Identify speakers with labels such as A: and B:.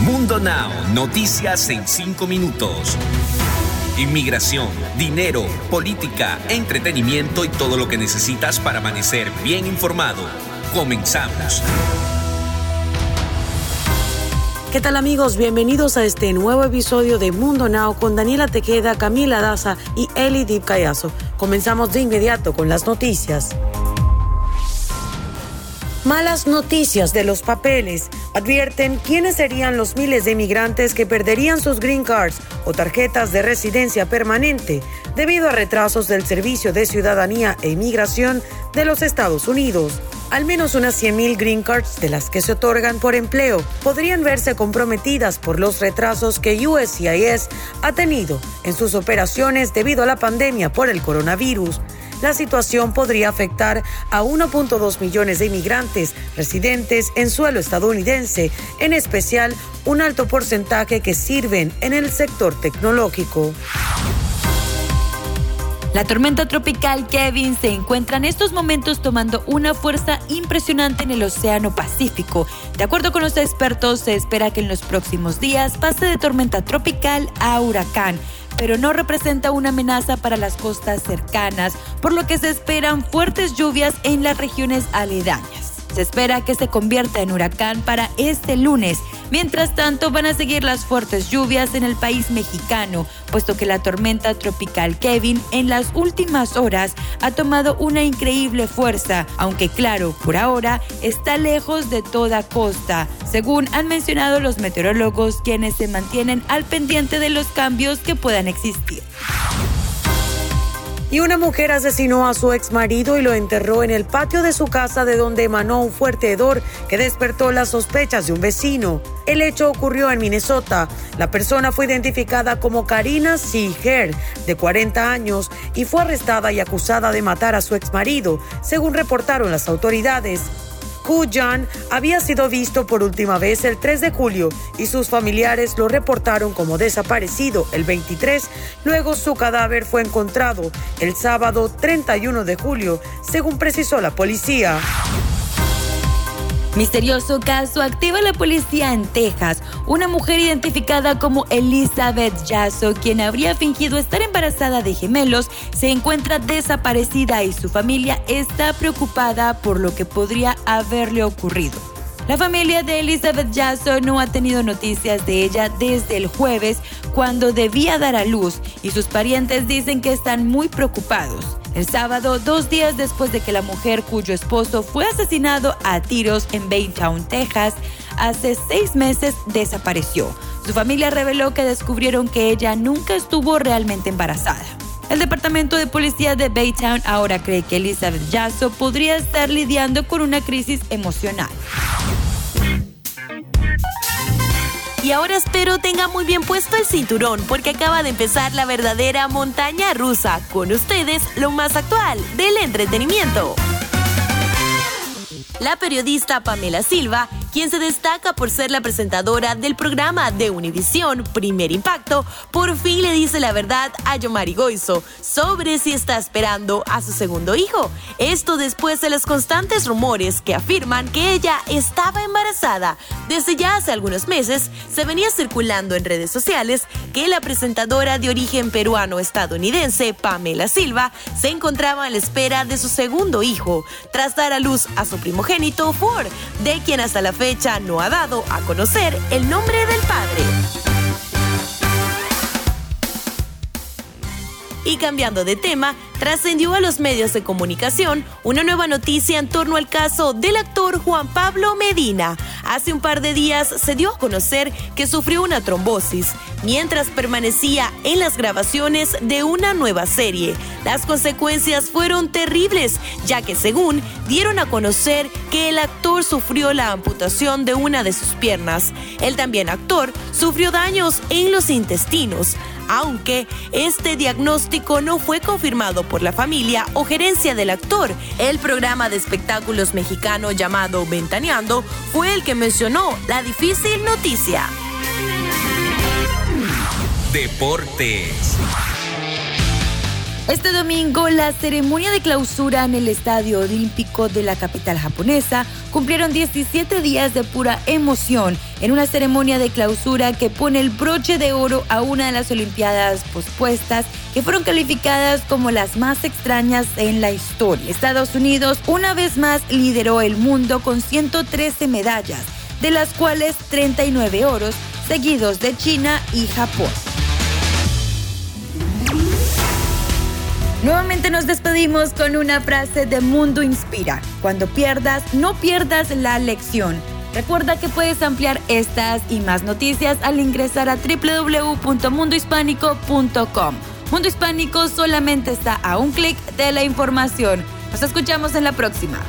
A: Mundo Now, noticias en 5 minutos. Inmigración, dinero, política, entretenimiento y todo lo que necesitas para amanecer bien informado. Comenzamos.
B: ¿Qué tal amigos? Bienvenidos a este nuevo episodio de Mundo Now con Daniela Tequeda, Camila Daza y Eli Dip Callazo. Comenzamos de inmediato con las noticias. Malas noticias de los papeles advierten quiénes serían los miles de inmigrantes que perderían sus green cards o tarjetas de residencia permanente debido a retrasos del Servicio de Ciudadanía e Inmigración de los Estados Unidos. Al menos unas 100.000 green cards de las que se otorgan por empleo podrían verse comprometidas por los retrasos que USCIS ha tenido en sus operaciones debido a la pandemia por el coronavirus la situación podría afectar a 1.2 millones de inmigrantes residentes en suelo estadounidense, en especial un alto porcentaje que sirven en el sector tecnológico.
C: La tormenta tropical Kevin se encuentra en estos momentos tomando una fuerza impresionante en el Océano Pacífico. De acuerdo con los expertos, se espera que en los próximos días pase de tormenta tropical a huracán pero no representa una amenaza para las costas cercanas, por lo que se esperan fuertes lluvias en las regiones aledañas. Se espera que se convierta en huracán para este lunes. Mientras tanto, van a seguir las fuertes lluvias en el país mexicano, puesto que la tormenta tropical Kevin en las últimas horas ha tomado una increíble fuerza, aunque claro, por ahora está lejos de toda costa, según han mencionado los meteorólogos quienes se mantienen al pendiente de los cambios que puedan existir.
B: Y una mujer asesinó a su ex marido y lo enterró en el patio de su casa de donde emanó un fuerte hedor que despertó las sospechas de un vecino. El hecho ocurrió en Minnesota. La persona fue identificada como Karina Seeger, de 40 años, y fue arrestada y acusada de matar a su ex marido, según reportaron las autoridades. Jan había sido visto por última vez el 3 de julio y sus familiares lo reportaron como desaparecido el 23. Luego su cadáver fue encontrado el sábado 31 de julio, según precisó la policía.
C: Misterioso caso activa la policía en Texas. Una mujer identificada como Elizabeth Yasso, quien habría fingido estar embarazada de gemelos, se encuentra desaparecida y su familia está preocupada por lo que podría haberle ocurrido. La familia de Elizabeth Yasso no ha tenido noticias de ella desde el jueves, cuando debía dar a luz, y sus parientes dicen que están muy preocupados. El sábado, dos días después de que la mujer cuyo esposo fue asesinado a tiros en Baytown, Texas, hace seis meses desapareció. Su familia reveló que descubrieron que ella nunca estuvo realmente embarazada. El departamento de policía de Baytown ahora cree que Elizabeth Yasso podría estar lidiando con una crisis emocional.
D: Y ahora espero tenga muy bien puesto el cinturón porque acaba de empezar la verdadera montaña rusa. Con ustedes, lo más actual del entretenimiento. La periodista Pamela Silva quien se destaca por ser la presentadora del programa de Univisión Primer Impacto, por fin le dice la verdad a Yomari Goizo sobre si está esperando a su segundo hijo. Esto después de los constantes rumores que afirman que ella estaba embarazada. Desde ya hace algunos meses se venía circulando en redes sociales que la presentadora de origen peruano-estadounidense, Pamela Silva, se encontraba a la espera de su segundo hijo, tras dar a luz a su primogénito Ford, de quien hasta la fecha no ha dado a conocer el nombre del padre. Y cambiando de tema, trascendió a los medios de comunicación una nueva noticia en torno al caso del actor Juan Pablo Medina. Hace un par de días se dio a conocer que sufrió una trombosis mientras permanecía en las grabaciones de una nueva serie. Las consecuencias fueron terribles, ya que según dieron a conocer que el actor sufrió la amputación de una de sus piernas. El también actor sufrió daños en los intestinos aunque este diagnóstico no fue confirmado por la familia o gerencia del actor. El programa de espectáculos mexicano llamado Ventaneando fue el que mencionó la difícil noticia.
A: Deportes.
C: Este domingo, la ceremonia de clausura en el Estadio Olímpico de la capital japonesa cumplieron 17 días de pura emoción en una ceremonia de clausura que pone el broche de oro a una de las Olimpiadas pospuestas que fueron calificadas como las más extrañas en la historia. Estados Unidos una vez más lideró el mundo con 113 medallas, de las cuales 39 oros, seguidos de China y Japón. Nuevamente nos despedimos con una frase de Mundo Inspira. Cuando pierdas, no pierdas la lección. Recuerda que puedes ampliar estas y más noticias al ingresar a www.mundohispánico.com. Mundo Hispánico solamente está a un clic de la información. Nos escuchamos en la próxima.